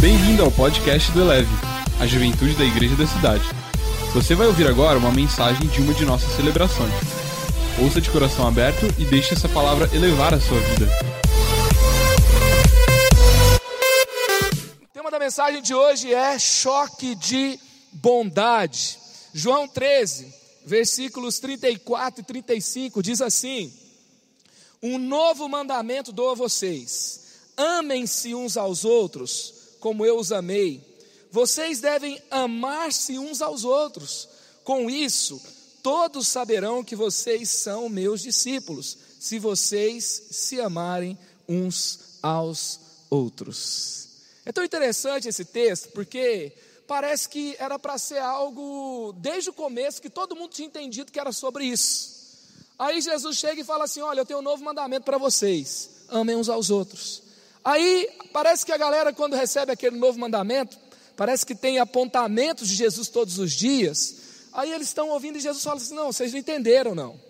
Bem-vindo ao podcast do Eleve, a juventude da igreja da cidade. Você vai ouvir agora uma mensagem de uma de nossas celebrações. Ouça de coração aberto e deixe essa palavra elevar a sua vida. O tema da mensagem de hoje é choque de bondade. João 13, versículos 34 e 35 diz assim: Um novo mandamento dou a vocês: amem-se uns aos outros, como eu os amei. Vocês devem amar-se uns aos outros. Com isso, todos saberão que vocês são meus discípulos, se vocês se amarem uns aos outros. É tão interessante esse texto, porque parece que era para ser algo, desde o começo, que todo mundo tinha entendido que era sobre isso. Aí Jesus chega e fala assim: Olha, eu tenho um novo mandamento para vocês: amem uns aos outros. Aí parece que a galera, quando recebe aquele novo mandamento, parece que tem apontamentos de Jesus todos os dias. Aí eles estão ouvindo e Jesus fala assim: Não, vocês não entenderam, não.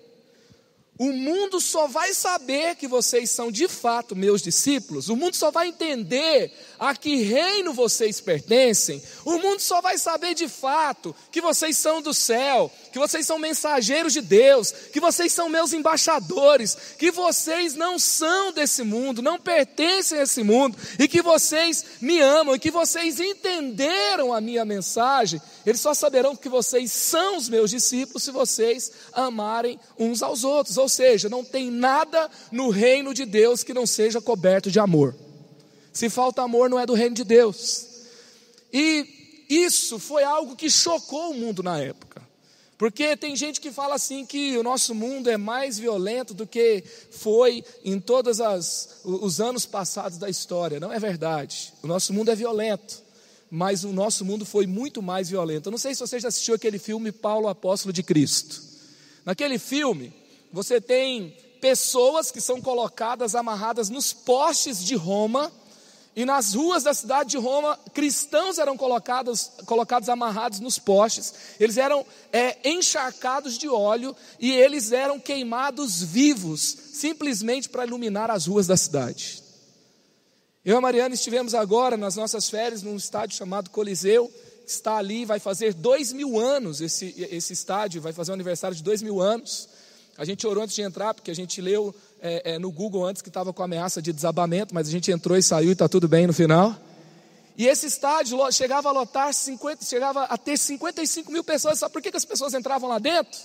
O mundo só vai saber que vocês são de fato meus discípulos, o mundo só vai entender a que reino vocês pertencem, o mundo só vai saber de fato que vocês são do céu, que vocês são mensageiros de Deus, que vocês são meus embaixadores, que vocês não são desse mundo, não pertencem a esse mundo, e que vocês me amam, e que vocês entenderam a minha mensagem, eles só saberão que vocês são os meus discípulos se vocês amarem uns aos outros. Ou seja, não tem nada no reino de Deus que não seja coberto de amor. Se falta amor, não é do reino de Deus. E isso foi algo que chocou o mundo na época. Porque tem gente que fala assim que o nosso mundo é mais violento do que foi em todos os anos passados da história. Não é verdade. O nosso mundo é violento mas o nosso mundo foi muito mais violento. Eu não sei se você já assistiu aquele filme Paulo Apóstolo de Cristo. Naquele filme, você tem pessoas que são colocadas amarradas nos postes de Roma, e nas ruas da cidade de Roma, cristãos eram colocados, colocados amarrados nos postes, eles eram é, encharcados de óleo e eles eram queimados vivos, simplesmente para iluminar as ruas da cidade. Eu e a Mariana estivemos agora nas nossas férias num estádio chamado Coliseu, está ali, vai fazer dois mil anos esse, esse estádio, vai fazer um aniversário de dois mil anos. A gente orou antes de entrar, porque a gente leu é, é, no Google antes que estava com ameaça de desabamento, mas a gente entrou e saiu e está tudo bem no final. E esse estádio chegava a lotar 50, chegava a ter 55 mil pessoas. Sabe por que, que as pessoas entravam lá dentro?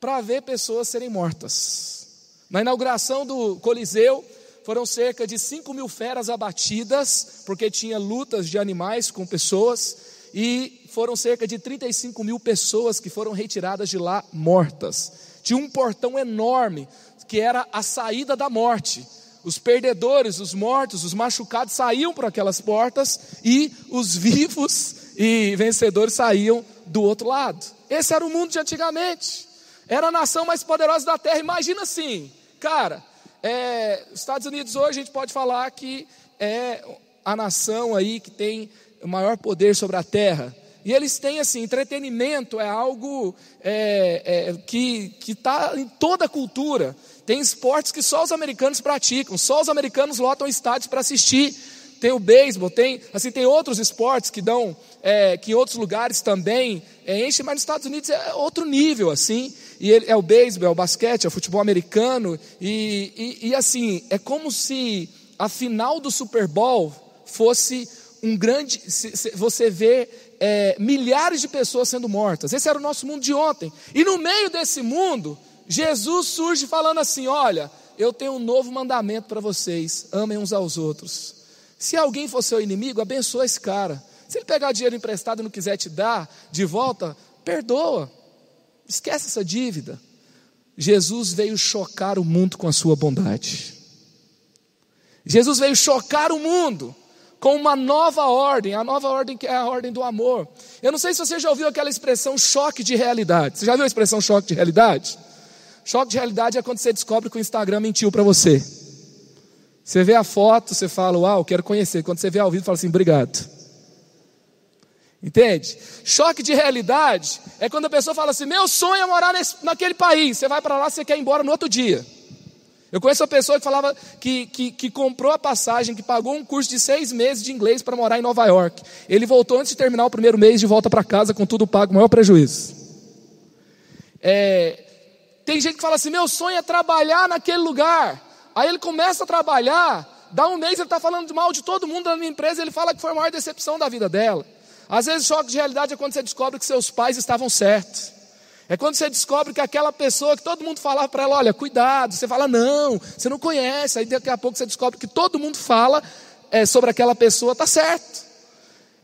Para ver pessoas serem mortas. Na inauguração do Coliseu, foram cerca de 5 mil feras abatidas, porque tinha lutas de animais com pessoas, e foram cerca de 35 mil pessoas que foram retiradas de lá mortas. Tinha um portão enorme, que era a saída da morte. Os perdedores, os mortos, os machucados saíam por aquelas portas e os vivos e vencedores saíam do outro lado. Esse era o mundo de antigamente. Era a nação mais poderosa da terra. Imagina assim, cara, é, Estados Unidos hoje a gente pode falar que é a nação aí que tem o maior poder sobre a terra. E eles têm assim, entretenimento é algo é, é, que está em toda a cultura. Tem esportes que só os americanos praticam, só os americanos lotam estádios para assistir. Tem o beisebol, tem assim tem outros esportes que dão é, que em outros lugares também é, enchem, mas nos Estados Unidos é outro nível assim e ele, é o beisebol, é o basquete, é o futebol americano, e, e, e assim, é como se a final do Super Bowl fosse um grande. Você vê é, milhares de pessoas sendo mortas. Esse era o nosso mundo de ontem. E no meio desse mundo, Jesus surge falando assim: Olha, eu tenho um novo mandamento para vocês: amem uns aos outros. Se alguém for seu inimigo, abençoa esse cara. Se ele pegar dinheiro emprestado e não quiser te dar de volta, perdoa. Esquece essa dívida. Jesus veio chocar o mundo com a sua bondade. Jesus veio chocar o mundo com uma nova ordem, a nova ordem que é a ordem do amor. Eu não sei se você já ouviu aquela expressão choque de realidade. Você já viu a expressão choque de realidade? Choque de realidade é quando você descobre que o Instagram mentiu para você. Você vê a foto, você fala, uau, quero conhecer. Quando você vê ao vivo, fala assim, obrigado. Entende? Choque de realidade é quando a pessoa fala assim: meu sonho é morar nesse, naquele país. Você vai para lá, você quer ir embora no outro dia. Eu conheço uma pessoa que falava que, que, que, comprou a passagem, que pagou um curso de seis meses de inglês para morar em Nova York. Ele voltou antes de terminar o primeiro mês de volta para casa com tudo pago, maior prejuízo. É, tem gente que fala assim: meu sonho é trabalhar naquele lugar. Aí ele começa a trabalhar, dá um mês ele está falando mal de todo mundo da minha empresa, ele fala que foi a maior decepção da vida dela. Às vezes, choque de realidade é quando você descobre que seus pais estavam certos. É quando você descobre que aquela pessoa que todo mundo falava para ela, olha, cuidado, você fala, não, você não conhece. Aí daqui a pouco você descobre que todo mundo fala é, sobre aquela pessoa, está certo.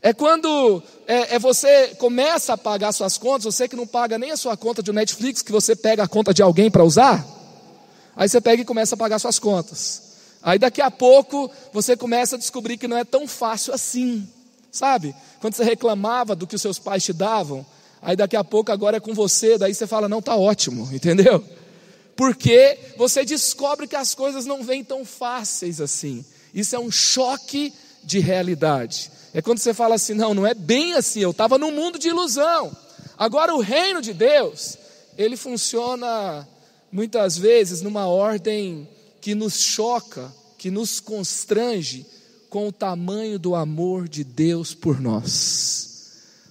É quando é, é, você começa a pagar suas contas, você que não paga nem a sua conta de Netflix, que você pega a conta de alguém para usar, aí você pega e começa a pagar suas contas. Aí daqui a pouco você começa a descobrir que não é tão fácil assim, sabe? Quando você reclamava do que os seus pais te davam, aí daqui a pouco agora é com você, daí você fala, não, tá ótimo, entendeu? Porque você descobre que as coisas não vêm tão fáceis assim. Isso é um choque de realidade. É quando você fala assim, não, não é bem assim, eu estava num mundo de ilusão. Agora o reino de Deus, ele funciona muitas vezes numa ordem que nos choca, que nos constrange com o tamanho do amor de Deus por nós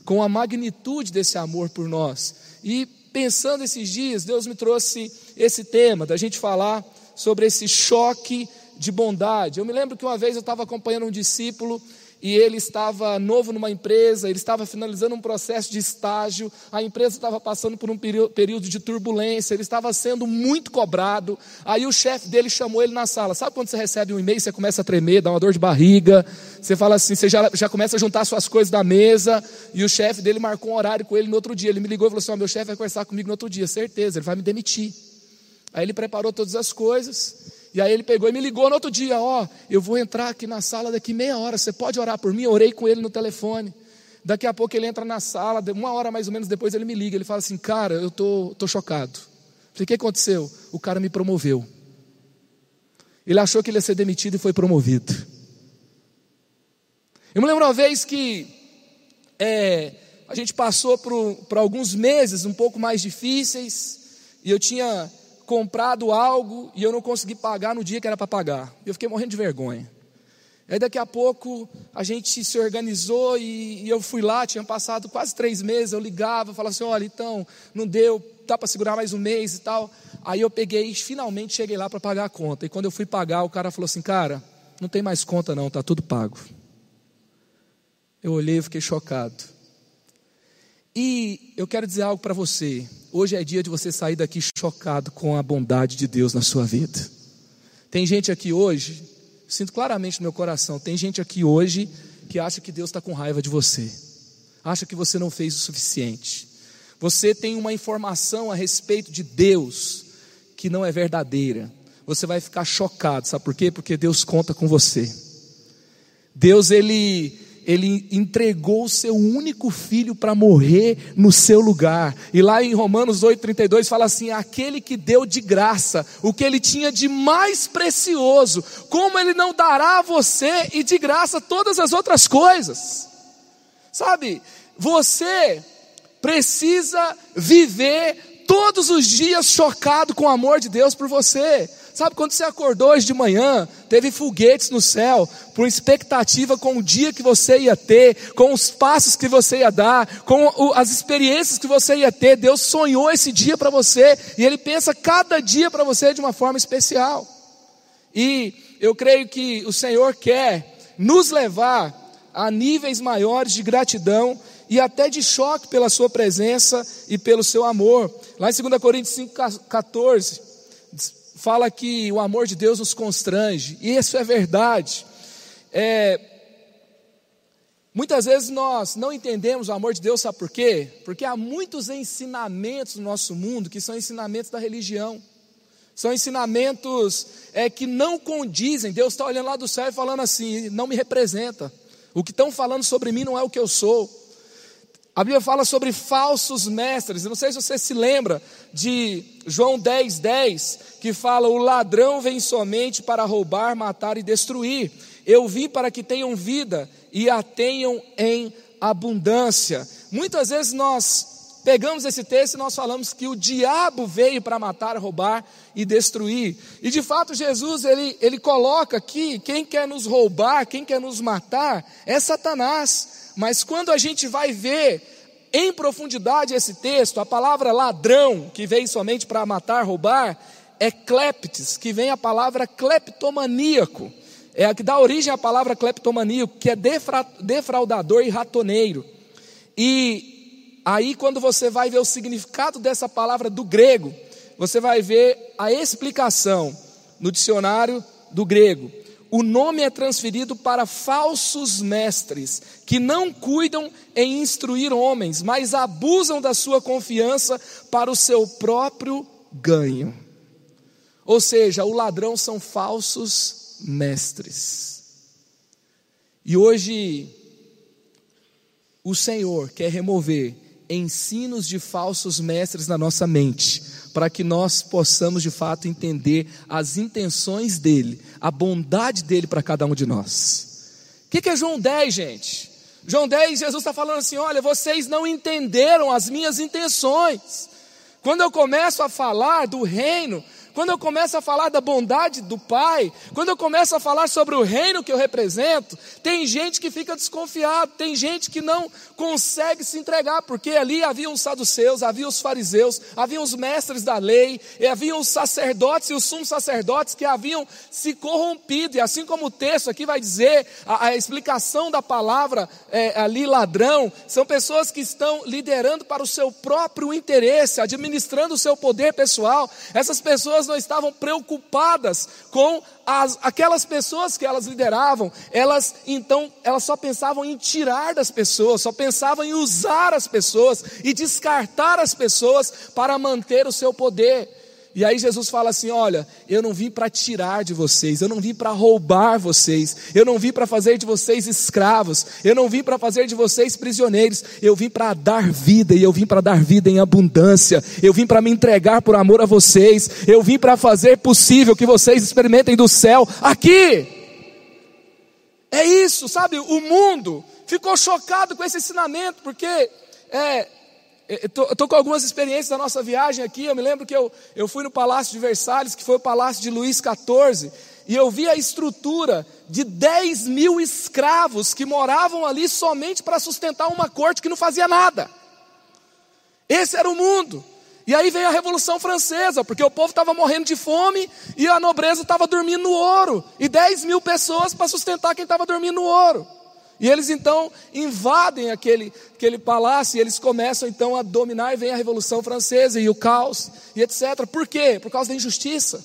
com a magnitude desse amor por nós. E pensando esses dias, Deus me trouxe esse tema, da gente falar sobre esse choque de bondade. Eu me lembro que uma vez eu estava acompanhando um discípulo e ele estava novo numa empresa, ele estava finalizando um processo de estágio, a empresa estava passando por um período de turbulência, ele estava sendo muito cobrado. Aí o chefe dele chamou ele na sala. Sabe quando você recebe um e-mail, você começa a tremer, dá uma dor de barriga, você fala assim, você já, já começa a juntar suas coisas da mesa, e o chefe dele marcou um horário com ele no outro dia. Ele me ligou e falou assim: oh, meu chefe vai conversar comigo no outro dia, certeza, ele vai me demitir. Aí ele preparou todas as coisas. E aí ele pegou e me ligou no outro dia, ó, oh, eu vou entrar aqui na sala daqui meia hora, você pode orar por mim? Eu orei com ele no telefone. Daqui a pouco ele entra na sala, uma hora mais ou menos depois ele me liga, ele fala assim, cara, eu tô, tô chocado. Falei, o que aconteceu? O cara me promoveu. Ele achou que ele ia ser demitido e foi promovido. Eu me lembro uma vez que é, a gente passou por, por alguns meses um pouco mais difíceis, e eu tinha comprado algo e eu não consegui pagar no dia que era para pagar. Eu fiquei morrendo de vergonha. Aí daqui a pouco a gente se organizou e, e eu fui lá, tinha passado quase três meses, eu ligava, falava assim, olha, então, não deu, dá para segurar mais um mês e tal. Aí eu peguei finalmente cheguei lá para pagar a conta. E quando eu fui pagar, o cara falou assim, cara, não tem mais conta não, está tudo pago. Eu olhei e fiquei chocado. E eu quero dizer algo para você. Hoje é dia de você sair daqui chocado com a bondade de Deus na sua vida. Tem gente aqui hoje, sinto claramente no meu coração, tem gente aqui hoje que acha que Deus está com raiva de você, acha que você não fez o suficiente. Você tem uma informação a respeito de Deus que não é verdadeira. Você vai ficar chocado, sabe por quê? Porque Deus conta com você. Deus, ele ele entregou o seu único filho para morrer no seu lugar. E lá em Romanos 8,32 fala assim: aquele que deu de graça o que ele tinha de mais precioso, como ele não dará a você e de graça todas as outras coisas? Sabe, você precisa viver todos os dias chocado com o amor de Deus por você. Sabe quando você acordou hoje de manhã, teve foguetes no céu, por expectativa com o dia que você ia ter, com os passos que você ia dar, com as experiências que você ia ter. Deus sonhou esse dia para você e Ele pensa cada dia para você de uma forma especial. E eu creio que o Senhor quer nos levar a níveis maiores de gratidão e até de choque pela Sua presença e pelo seu amor. Lá em 2 Coríntios 5,14 fala que o amor de Deus nos constrange, e isso é verdade. É, muitas vezes nós não entendemos o amor de Deus, sabe por quê? Porque há muitos ensinamentos no nosso mundo que são ensinamentos da religião, são ensinamentos é, que não condizem. Deus está olhando lá do céu e falando assim: não me representa, o que estão falando sobre mim não é o que eu sou. A Bíblia fala sobre falsos mestres. Eu não sei se você se lembra de João 10, 10, que fala: O ladrão vem somente para roubar, matar e destruir. Eu vim para que tenham vida e a tenham em abundância. Muitas vezes nós pegamos esse texto e nós falamos que o diabo veio para matar, roubar e destruir. E de fato Jesus ele, ele coloca aqui quem quer nos roubar, quem quer nos matar é Satanás. Mas quando a gente vai ver em profundidade esse texto, a palavra ladrão, que veio somente para matar, roubar, é cleptes, que vem a palavra cleptomaníaco. É a que dá origem à palavra cleptomaníaco, que é defra, defraudador e ratoneiro. E aí, quando você vai ver o significado dessa palavra do grego, você vai ver a explicação no dicionário do grego. O nome é transferido para falsos mestres, que não cuidam em instruir homens, mas abusam da sua confiança para o seu próprio ganho. Ou seja, o ladrão são falsos mestres. E hoje, o Senhor quer remover ensinos de falsos mestres na nossa mente, para que nós possamos de fato entender as intenções dele, a bondade dele para cada um de nós. O que, que é João 10, gente? João 10, Jesus está falando assim: olha, vocês não entenderam as minhas intenções. Quando eu começo a falar do reino, quando eu começo a falar da bondade do Pai, quando eu começo a falar sobre o reino que eu represento, tem gente que fica desconfiado, tem gente que não consegue se entregar, porque ali havia os saduceus, havia os fariseus, havia os mestres da lei, e havia os sacerdotes e os sumos sacerdotes que haviam se corrompido, e assim como o texto aqui vai dizer, a, a explicação da palavra é, ali ladrão, são pessoas que estão liderando para o seu próprio interesse, administrando o seu poder pessoal, essas pessoas pessoas não estavam preocupadas com as, aquelas pessoas que elas lideravam, elas então, elas só pensavam em tirar das pessoas, só pensavam em usar as pessoas e descartar as pessoas para manter o seu poder. E aí Jesus fala assim: Olha, eu não vim para tirar de vocês, eu não vim para roubar vocês, eu não vim para fazer de vocês escravos, eu não vim para fazer de vocês prisioneiros, eu vim para dar vida e eu vim para dar vida em abundância, eu vim para me entregar por amor a vocês, eu vim para fazer possível que vocês experimentem do céu aqui. É isso, sabe? O mundo ficou chocado com esse ensinamento, porque é, Estou com algumas experiências da nossa viagem aqui. Eu me lembro que eu, eu fui no Palácio de Versalhes, que foi o Palácio de Luís XIV, e eu vi a estrutura de 10 mil escravos que moravam ali somente para sustentar uma corte que não fazia nada. Esse era o mundo. E aí veio a Revolução Francesa, porque o povo estava morrendo de fome e a nobreza estava dormindo no ouro. E 10 mil pessoas para sustentar quem estava dormindo no ouro. E eles então invadem aquele, aquele palácio e eles começam então a dominar e vem a Revolução Francesa e o caos e etc. Por quê? Por causa da injustiça.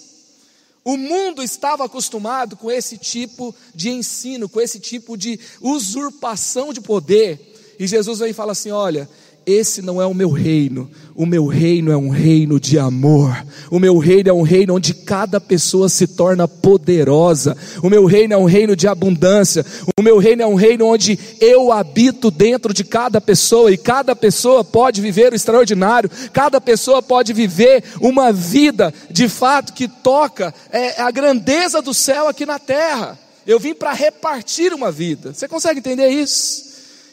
O mundo estava acostumado com esse tipo de ensino, com esse tipo de usurpação de poder. E Jesus vem e fala assim: olha, esse não é o meu reino. O meu reino é um reino de amor. O meu reino é um reino onde cada pessoa se torna poderosa. O meu reino é um reino de abundância. O meu reino é um reino onde eu habito dentro de cada pessoa e cada pessoa pode viver o extraordinário. Cada pessoa pode viver uma vida de fato que toca é, a grandeza do céu aqui na terra. Eu vim para repartir uma vida. Você consegue entender isso?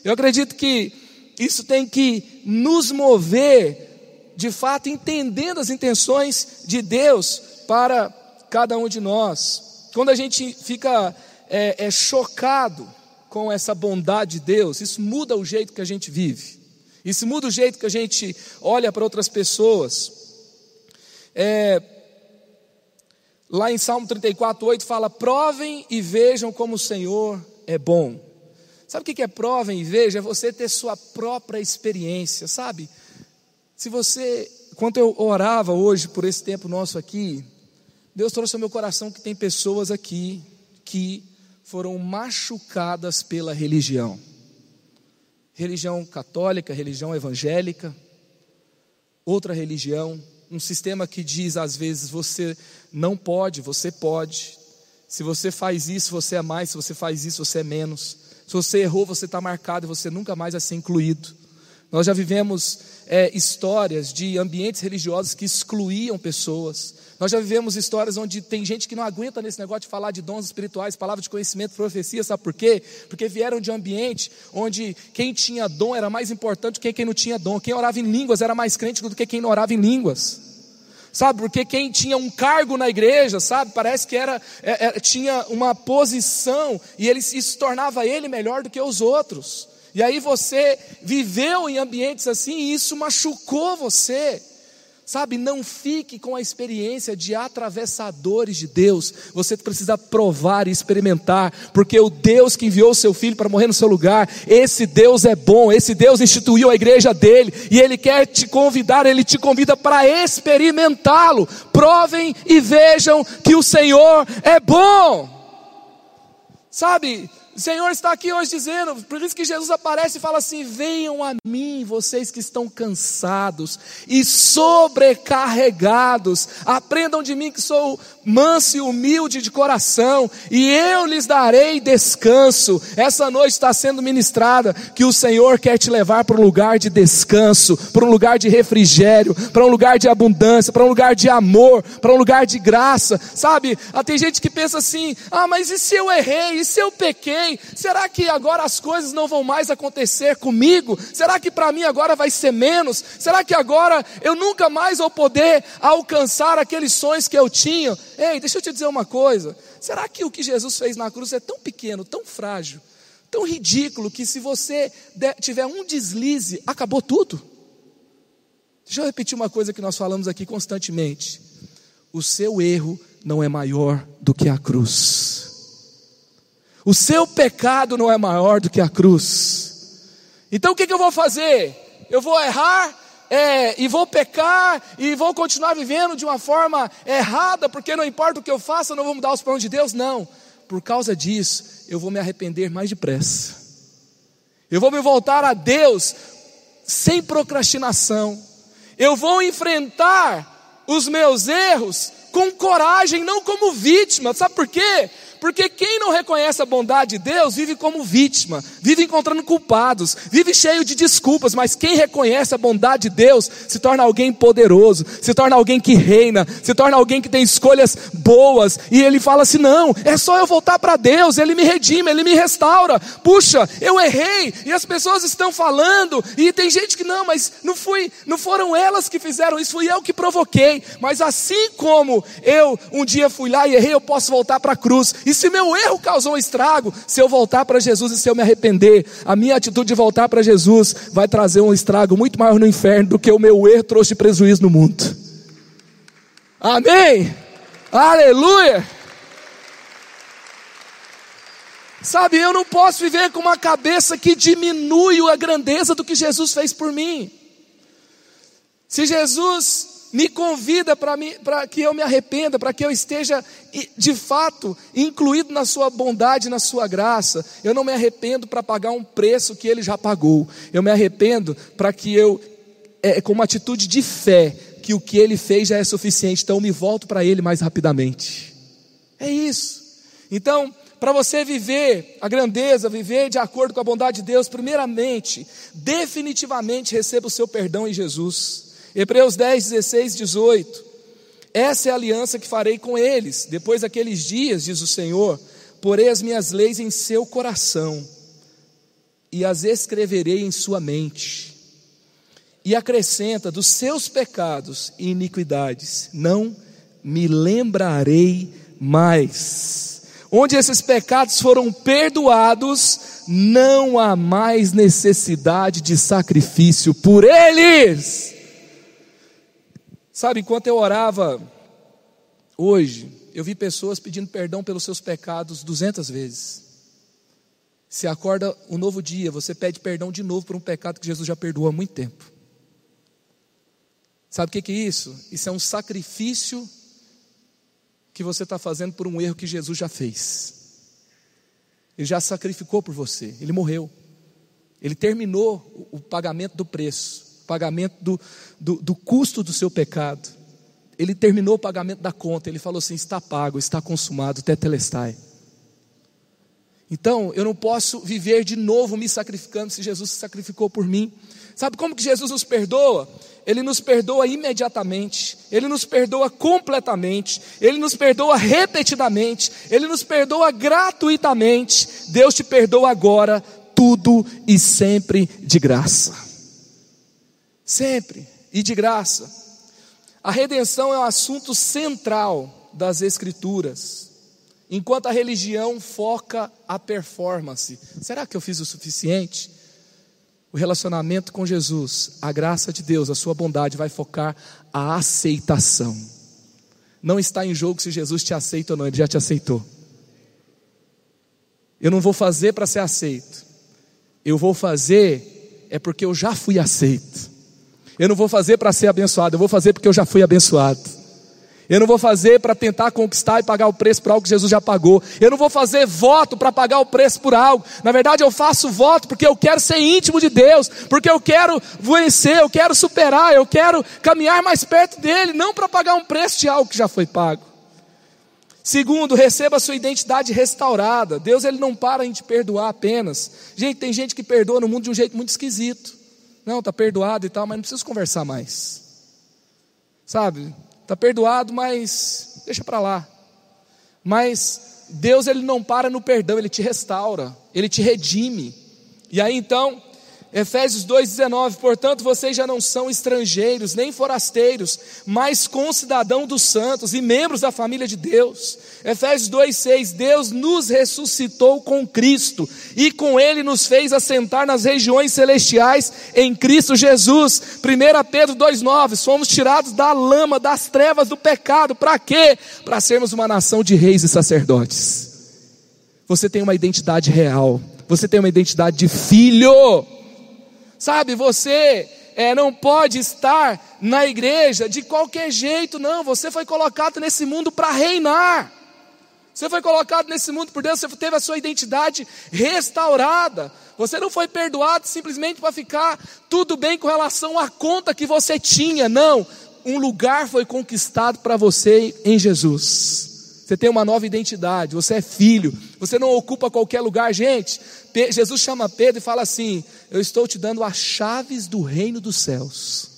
Eu acredito que isso tem que nos mover, de fato, entendendo as intenções de Deus para cada um de nós. Quando a gente fica é, é chocado com essa bondade de Deus, isso muda o jeito que a gente vive, isso muda o jeito que a gente olha para outras pessoas. É, lá em Salmo 34, 8 fala: provem e vejam como o Senhor é bom. Sabe o que é prova e veja? É você ter sua própria experiência, sabe? Se você, quando eu orava hoje por esse tempo nosso aqui, Deus trouxe ao meu coração que tem pessoas aqui que foram machucadas pela religião. Religião católica, religião evangélica, outra religião, um sistema que diz às vezes você não pode, você pode. Se você faz isso, você é mais, se você faz isso, você é menos. Se você errou, você está marcado e você nunca mais vai ser incluído. Nós já vivemos é, histórias de ambientes religiosos que excluíam pessoas. Nós já vivemos histórias onde tem gente que não aguenta nesse negócio de falar de dons espirituais, palavras de conhecimento, profecia, sabe por quê? Porque vieram de um ambiente onde quem tinha dom era mais importante do que quem não tinha dom. Quem orava em línguas era mais crente do que quem não orava em línguas. Sabe, porque quem tinha um cargo na igreja, sabe, parece que era, é, é, tinha uma posição e ele, isso tornava ele melhor do que os outros. E aí você viveu em ambientes assim e isso machucou você. Sabe, não fique com a experiência de atravessadores de Deus. Você precisa provar e experimentar, porque o Deus que enviou o seu filho para morrer no seu lugar, esse Deus é bom, esse Deus instituiu a igreja dele e ele quer te convidar, ele te convida para experimentá-lo. Provem e vejam que o Senhor é bom. Sabe, o Senhor está aqui hoje dizendo, por isso que Jesus aparece e fala assim: Venham a mim, vocês que estão cansados e sobrecarregados, aprendam de mim que sou manso e humilde de coração, e eu lhes darei descanso. Essa noite está sendo ministrada que o Senhor quer te levar para um lugar de descanso, para um lugar de refrigério, para um lugar de abundância, para um lugar de amor, para um lugar de graça. Sabe? Ah, tem gente que pensa assim: ah, mas e se eu errei? E se eu pequei? Será que agora as coisas não vão mais acontecer comigo? Será que para mim agora vai ser menos? Será que agora eu nunca mais vou poder alcançar aqueles sonhos que eu tinha? Ei, deixa eu te dizer uma coisa. Será que o que Jesus fez na cruz é tão pequeno, tão frágil, tão ridículo, que se você tiver um deslize, acabou tudo? Deixa eu repetir uma coisa que nós falamos aqui constantemente. O seu erro não é maior do que a cruz. O seu pecado não é maior do que a cruz. Então o que, que eu vou fazer? Eu vou errar é, e vou pecar e vou continuar vivendo de uma forma errada, porque não importa o que eu faça, eu não vou mudar os planos de Deus? Não. Por causa disso, eu vou me arrepender mais depressa. Eu vou me voltar a Deus sem procrastinação. Eu vou enfrentar os meus erros com coragem, não como vítima. Sabe por quê? Porque quem não reconhece a bondade de Deus vive como vítima, vive encontrando culpados, vive cheio de desculpas, mas quem reconhece a bondade de Deus se torna alguém poderoso, se torna alguém que reina, se torna alguém que tem escolhas boas, e ele fala assim: não, é só eu voltar para Deus, Ele me redime, Ele me restaura. Puxa, eu errei, e as pessoas estão falando, e tem gente que não, mas não fui, não foram elas que fizeram isso, fui eu que provoquei. Mas assim como eu um dia fui lá e errei, eu posso voltar para a cruz. E se meu erro causou estrago, se eu voltar para Jesus e se eu me arrepender, a minha atitude de voltar para Jesus vai trazer um estrago muito maior no inferno do que o meu erro trouxe prejuízo no mundo. Amém? Aleluia! Sabe, eu não posso viver com uma cabeça que diminui a grandeza do que Jesus fez por mim. Se Jesus me convida para que eu me arrependa, para que eu esteja de fato incluído na sua bondade, na sua graça. Eu não me arrependo para pagar um preço que ele já pagou. Eu me arrependo para que eu, é, com uma atitude de fé, que o que ele fez já é suficiente. Então eu me volto para ele mais rapidamente. É isso. Então, para você viver a grandeza, viver de acordo com a bondade de Deus, primeiramente, definitivamente receba o seu perdão em Jesus. Hebreus 10, 16, 18. Essa é a aliança que farei com eles. Depois daqueles dias, diz o Senhor, porei as minhas leis em seu coração e as escreverei em sua mente. E acrescenta dos seus pecados e iniquidades, não me lembrarei mais. Onde esses pecados foram perdoados, não há mais necessidade de sacrifício por eles. Sabe, enquanto eu orava hoje, eu vi pessoas pedindo perdão pelos seus pecados duzentas vezes. Se acorda um novo dia, você pede perdão de novo por um pecado que Jesus já perdoou há muito tempo. Sabe o que é isso? Isso é um sacrifício que você está fazendo por um erro que Jesus já fez. Ele já sacrificou por você, ele morreu. Ele terminou o pagamento do preço pagamento do, do, do custo do seu pecado. Ele terminou o pagamento da conta, ele falou assim: está pago, está consumado, tetelestai. Então, eu não posso viver de novo me sacrificando se Jesus se sacrificou por mim. Sabe como que Jesus nos perdoa? Ele nos perdoa imediatamente, Ele nos perdoa completamente, Ele nos perdoa repetidamente, Ele nos perdoa gratuitamente. Deus te perdoa agora, tudo e sempre de graça. Sempre e de graça. A redenção é um assunto central das Escrituras. Enquanto a religião foca a performance. Será que eu fiz o suficiente? O relacionamento com Jesus, a graça de Deus, a sua bondade vai focar a aceitação. Não está em jogo se Jesus te aceita ou não, ele já te aceitou. Eu não vou fazer para ser aceito. Eu vou fazer é porque eu já fui aceito. Eu não vou fazer para ser abençoado, eu vou fazer porque eu já fui abençoado. Eu não vou fazer para tentar conquistar e pagar o preço por algo que Jesus já pagou. Eu não vou fazer voto para pagar o preço por algo. Na verdade, eu faço voto porque eu quero ser íntimo de Deus, porque eu quero vencer, eu quero superar, eu quero caminhar mais perto dele, não para pagar um preço de algo que já foi pago. Segundo, receba a sua identidade restaurada. Deus ele não para em te perdoar apenas. Gente, tem gente que perdoa no mundo de um jeito muito esquisito. Não, está perdoado e tal, mas não precisa conversar mais. Sabe? Está perdoado, mas deixa para lá. Mas Deus ele não para no perdão, ele te restaura, ele te redime. E aí então, Efésios 2,19: Portanto, vocês já não são estrangeiros, nem forasteiros, mas concidadão dos santos e membros da família de Deus. Efésios 2,6: Deus nos ressuscitou com Cristo e com Ele nos fez assentar nas regiões celestiais em Cristo Jesus. 1 Pedro 2,9: Somos tirados da lama, das trevas do pecado. Para quê? Para sermos uma nação de reis e sacerdotes. Você tem uma identidade real, você tem uma identidade de filho. Sabe, você é, não pode estar na igreja de qualquer jeito, não. Você foi colocado nesse mundo para reinar. Você foi colocado nesse mundo por Deus, você teve a sua identidade restaurada. Você não foi perdoado simplesmente para ficar tudo bem com relação à conta que você tinha, não. Um lugar foi conquistado para você em Jesus. Você tem uma nova identidade, você é filho, você não ocupa qualquer lugar, gente. Jesus chama Pedro e fala assim: Eu estou te dando as chaves do reino dos céus.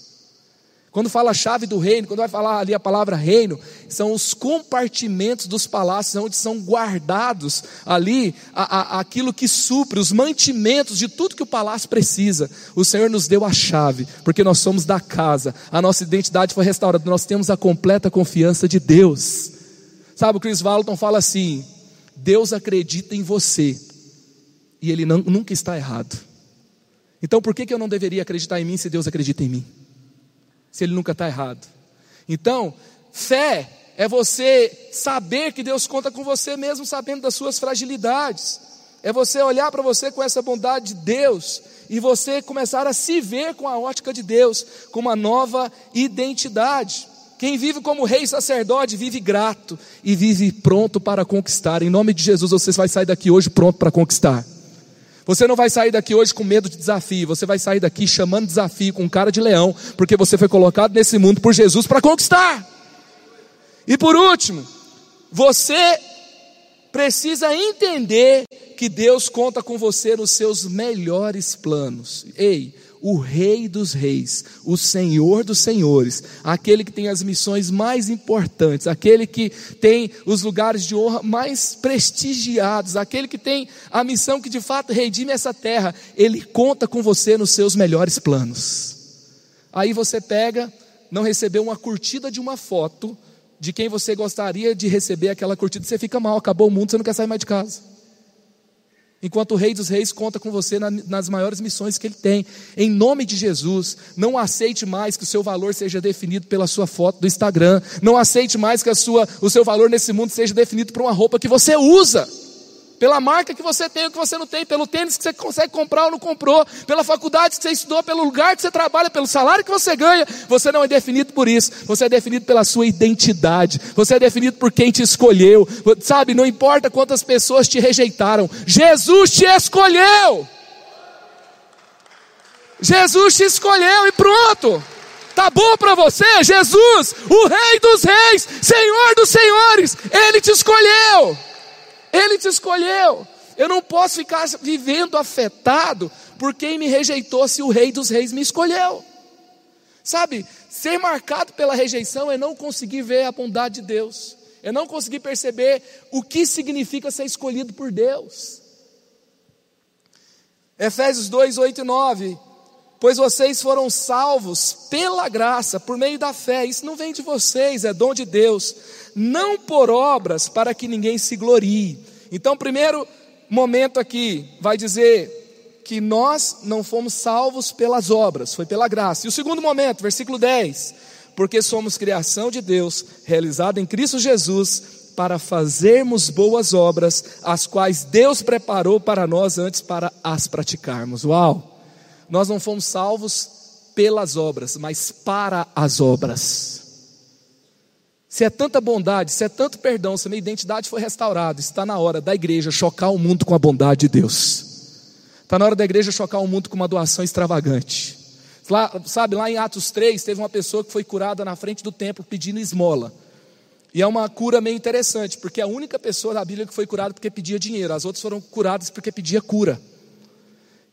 Quando fala chave do reino, quando vai falar ali a palavra reino, são os compartimentos dos palácios onde são guardados ali a, a, aquilo que supre, os mantimentos de tudo que o palácio precisa. O Senhor nos deu a chave, porque nós somos da casa, a nossa identidade foi restaurada, nós temos a completa confiança de Deus. Sabe, o Chris Walton fala assim: Deus acredita em você e Ele não, nunca está errado. Então por que, que eu não deveria acreditar em mim se Deus acredita em mim? Se Ele nunca está errado. Então, fé é você saber que Deus conta com você mesmo sabendo das suas fragilidades. É você olhar para você com essa bondade de Deus e você começar a se ver com a ótica de Deus, com uma nova identidade. Quem vive como rei sacerdote vive grato e vive pronto para conquistar. Em nome de Jesus, você vai sair daqui hoje pronto para conquistar. Você não vai sair daqui hoje com medo de desafio, você vai sair daqui chamando desafio com cara de leão, porque você foi colocado nesse mundo por Jesus para conquistar. E por último, você precisa entender que Deus conta com você nos seus melhores planos. Ei, o Rei dos Reis, o Senhor dos Senhores, aquele que tem as missões mais importantes, aquele que tem os lugares de honra mais prestigiados, aquele que tem a missão que de fato redime essa terra, ele conta com você nos seus melhores planos. Aí você pega, não recebeu uma curtida de uma foto de quem você gostaria de receber aquela curtida, você fica mal, acabou o mundo, você não quer sair mais de casa enquanto o Rei dos Reis conta com você nas maiores missões que ele tem. Em nome de Jesus, não aceite mais que o seu valor seja definido pela sua foto do Instagram. Não aceite mais que a sua, o seu valor nesse mundo seja definido por uma roupa que você usa pela marca que você tem ou que você não tem, pelo tênis que você consegue comprar ou não comprou, pela faculdade que você estudou, pelo lugar que você trabalha, pelo salário que você ganha. Você não é definido por isso, você é definido pela sua identidade, você é definido por quem te escolheu, sabe? Não importa quantas pessoas te rejeitaram, Jesus te escolheu. Jesus te escolheu e pronto. Tá bom para você? Jesus, o Rei dos Reis, Senhor dos Senhores, Ele te escolheu. Ele te escolheu. Eu não posso ficar vivendo afetado por quem me rejeitou se o Rei dos Reis me escolheu. Sabe, ser marcado pela rejeição é não conseguir ver a bondade de Deus, é não conseguir perceber o que significa ser escolhido por Deus. Efésios 2, 8 e 9. Pois vocês foram salvos pela graça, por meio da fé. Isso não vem de vocês, é dom de Deus. Não por obras, para que ninguém se glorie. Então, primeiro momento aqui, vai dizer que nós não fomos salvos pelas obras, foi pela graça. E o segundo momento, versículo 10. Porque somos criação de Deus, realizada em Cristo Jesus, para fazermos boas obras, as quais Deus preparou para nós antes para as praticarmos. Uau! Nós não fomos salvos pelas obras, mas para as obras. Se é tanta bondade, se é tanto perdão, se a minha identidade foi restaurada, está na hora da igreja chocar o mundo com a bondade de Deus. Está na hora da igreja chocar o mundo com uma doação extravagante. Lá, sabe, lá em Atos 3, teve uma pessoa que foi curada na frente do templo pedindo esmola. E é uma cura meio interessante, porque é a única pessoa da Bíblia que foi curada porque pedia dinheiro, as outras foram curadas porque pedia cura.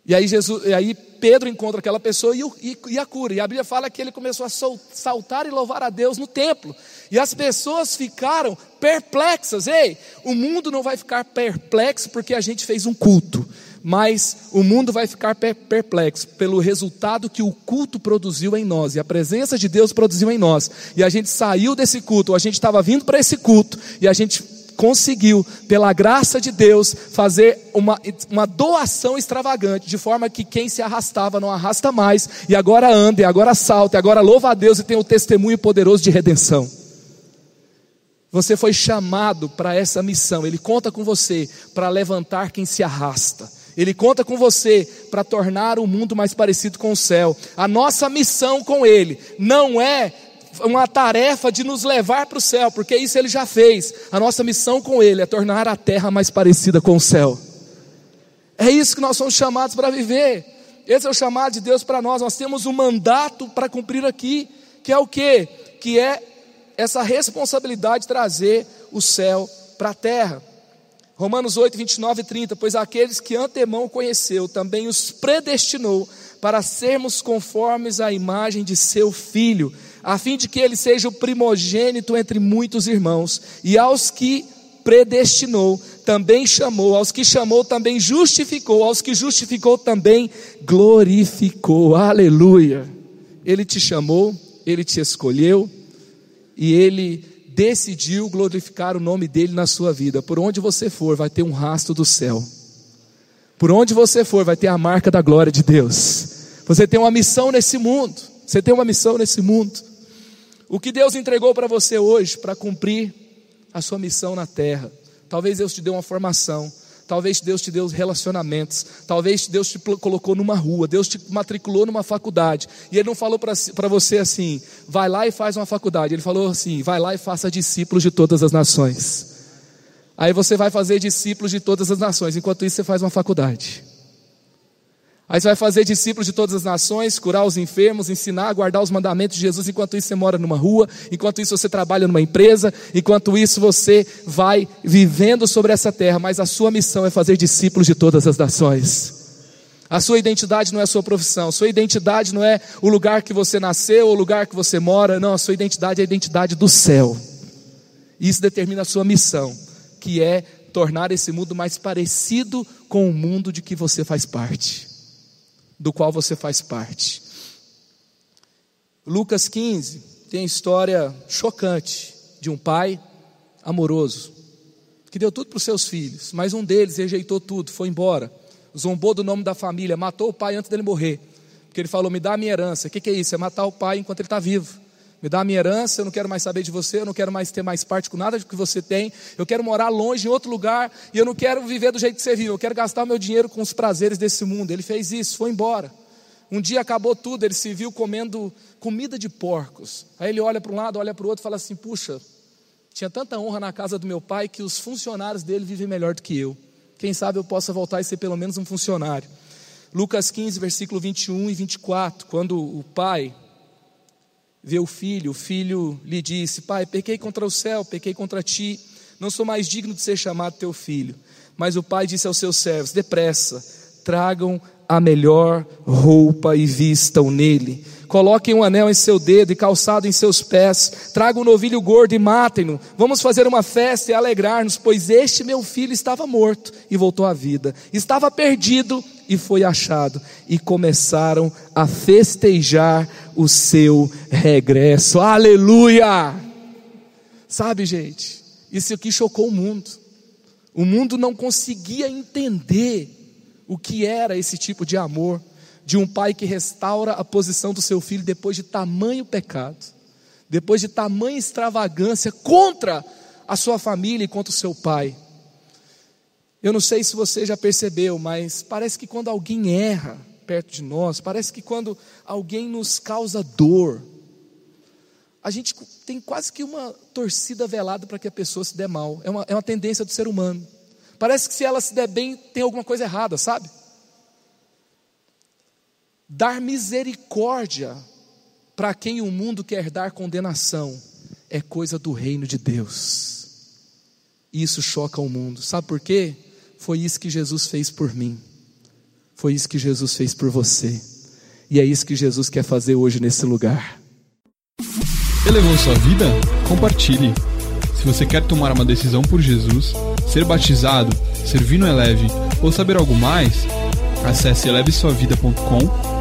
E aí, Jesus, e aí Pedro encontra aquela pessoa e, e, e, a cura. E a Bíblia fala que ele começou a saltar e louvar a Deus no templo. E as pessoas ficaram perplexas. Ei, o mundo não vai ficar perplexo porque a gente fez um culto mas o mundo vai ficar perplexo pelo resultado que o culto produziu em nós, e a presença de Deus produziu em nós. E a gente saiu desse culto, a gente estava vindo para esse culto, e a gente conseguiu, pela graça de Deus, fazer uma, uma doação extravagante, de forma que quem se arrastava não arrasta mais, e agora anda, e agora salta, e agora louva a Deus e tem o testemunho poderoso de redenção. Você foi chamado para essa missão, Ele conta com você para levantar quem se arrasta. Ele conta com você para tornar o mundo mais parecido com o céu. A nossa missão com Ele não é uma tarefa de nos levar para o céu, porque isso Ele já fez. A nossa missão com Ele é tornar a terra mais parecida com o céu. É isso que nós somos chamados para viver. Esse é o chamado de Deus para nós. Nós temos um mandato para cumprir aqui, que é o quê? Que é essa responsabilidade de trazer o céu para a terra. Romanos 8, 29 e 30, pois aqueles que antemão conheceu, também os predestinou para sermos conformes à imagem de seu filho, a fim de que ele seja o primogênito entre muitos irmãos, e aos que predestinou, também chamou, aos que chamou, também justificou, aos que justificou, também glorificou, aleluia. Ele te chamou, ele te escolheu, e ele decidiu glorificar o nome dele na sua vida. Por onde você for, vai ter um rastro do céu. Por onde você for, vai ter a marca da glória de Deus. Você tem uma missão nesse mundo. Você tem uma missão nesse mundo. O que Deus entregou para você hoje para cumprir a sua missão na terra. Talvez Deus te dê uma formação. Talvez Deus te deu relacionamentos. Talvez Deus te colocou numa rua. Deus te matriculou numa faculdade. E Ele não falou para você assim: vai lá e faz uma faculdade. Ele falou assim: vai lá e faça discípulos de todas as nações. Aí você vai fazer discípulos de todas as nações. Enquanto isso, você faz uma faculdade. Aí você vai fazer discípulos de todas as nações, curar os enfermos, ensinar a guardar os mandamentos de Jesus. Enquanto isso, você mora numa rua. Enquanto isso, você trabalha numa empresa. Enquanto isso, você vai vivendo sobre essa terra. Mas a sua missão é fazer discípulos de todas as nações. A sua identidade não é a sua profissão. Sua identidade não é o lugar que você nasceu, o lugar que você mora. Não, a sua identidade é a identidade do céu. Isso determina a sua missão, que é tornar esse mundo mais parecido com o mundo de que você faz parte do qual você faz parte. Lucas 15 tem a história chocante de um pai amoroso que deu tudo para os seus filhos, mas um deles rejeitou tudo, foi embora, zombou do nome da família, matou o pai antes dele morrer, porque ele falou: Me dá a minha herança. O que, que é isso? É matar o pai enquanto ele está vivo. Me dá a minha herança, eu não quero mais saber de você, eu não quero mais ter mais parte com nada do que você tem, eu quero morar longe em outro lugar e eu não quero viver do jeito que você vive, eu quero gastar o meu dinheiro com os prazeres desse mundo. Ele fez isso, foi embora. Um dia acabou tudo, ele se viu comendo comida de porcos. Aí ele olha para um lado, olha para o outro e fala assim: Puxa, tinha tanta honra na casa do meu pai que os funcionários dele vivem melhor do que eu. Quem sabe eu possa voltar e ser pelo menos um funcionário. Lucas 15, versículo 21 e 24, quando o pai vê o filho, o filho lhe disse: Pai, pequei contra o céu, pequei contra ti, não sou mais digno de ser chamado teu filho. Mas o pai disse aos seus servos: Depressa, tragam a melhor roupa e vistam nele. Coloquem um anel em seu dedo e calçado em seus pés. Tragam um novilho gordo e matem-no. Vamos fazer uma festa e alegrar-nos, pois este meu filho estava morto e voltou à vida. Estava perdido e foi achado. E começaram a festejar o seu regresso. Aleluia! Sabe, gente, isso aqui chocou o mundo. O mundo não conseguia entender o que era esse tipo de amor de um pai que restaura a posição do seu filho depois de tamanho pecado, depois de tamanha extravagância contra a sua família e contra o seu pai. Eu não sei se você já percebeu, mas parece que quando alguém erra perto de nós, parece que quando alguém nos causa dor, a gente tem quase que uma torcida velada para que a pessoa se dê mal. É uma, é uma tendência do ser humano. Parece que se ela se der bem, tem alguma coisa errada, sabe? Dar misericórdia para quem o mundo quer dar condenação é coisa do reino de Deus. Isso choca o mundo. Sabe por quê? Foi isso que Jesus fez por mim. Foi isso que Jesus fez por você. E é isso que Jesus quer fazer hoje nesse lugar. Elevou sua vida? Compartilhe. Se você quer tomar uma decisão por Jesus, ser batizado, servir no Eleve ou saber algo mais, acesse elevesuavida.com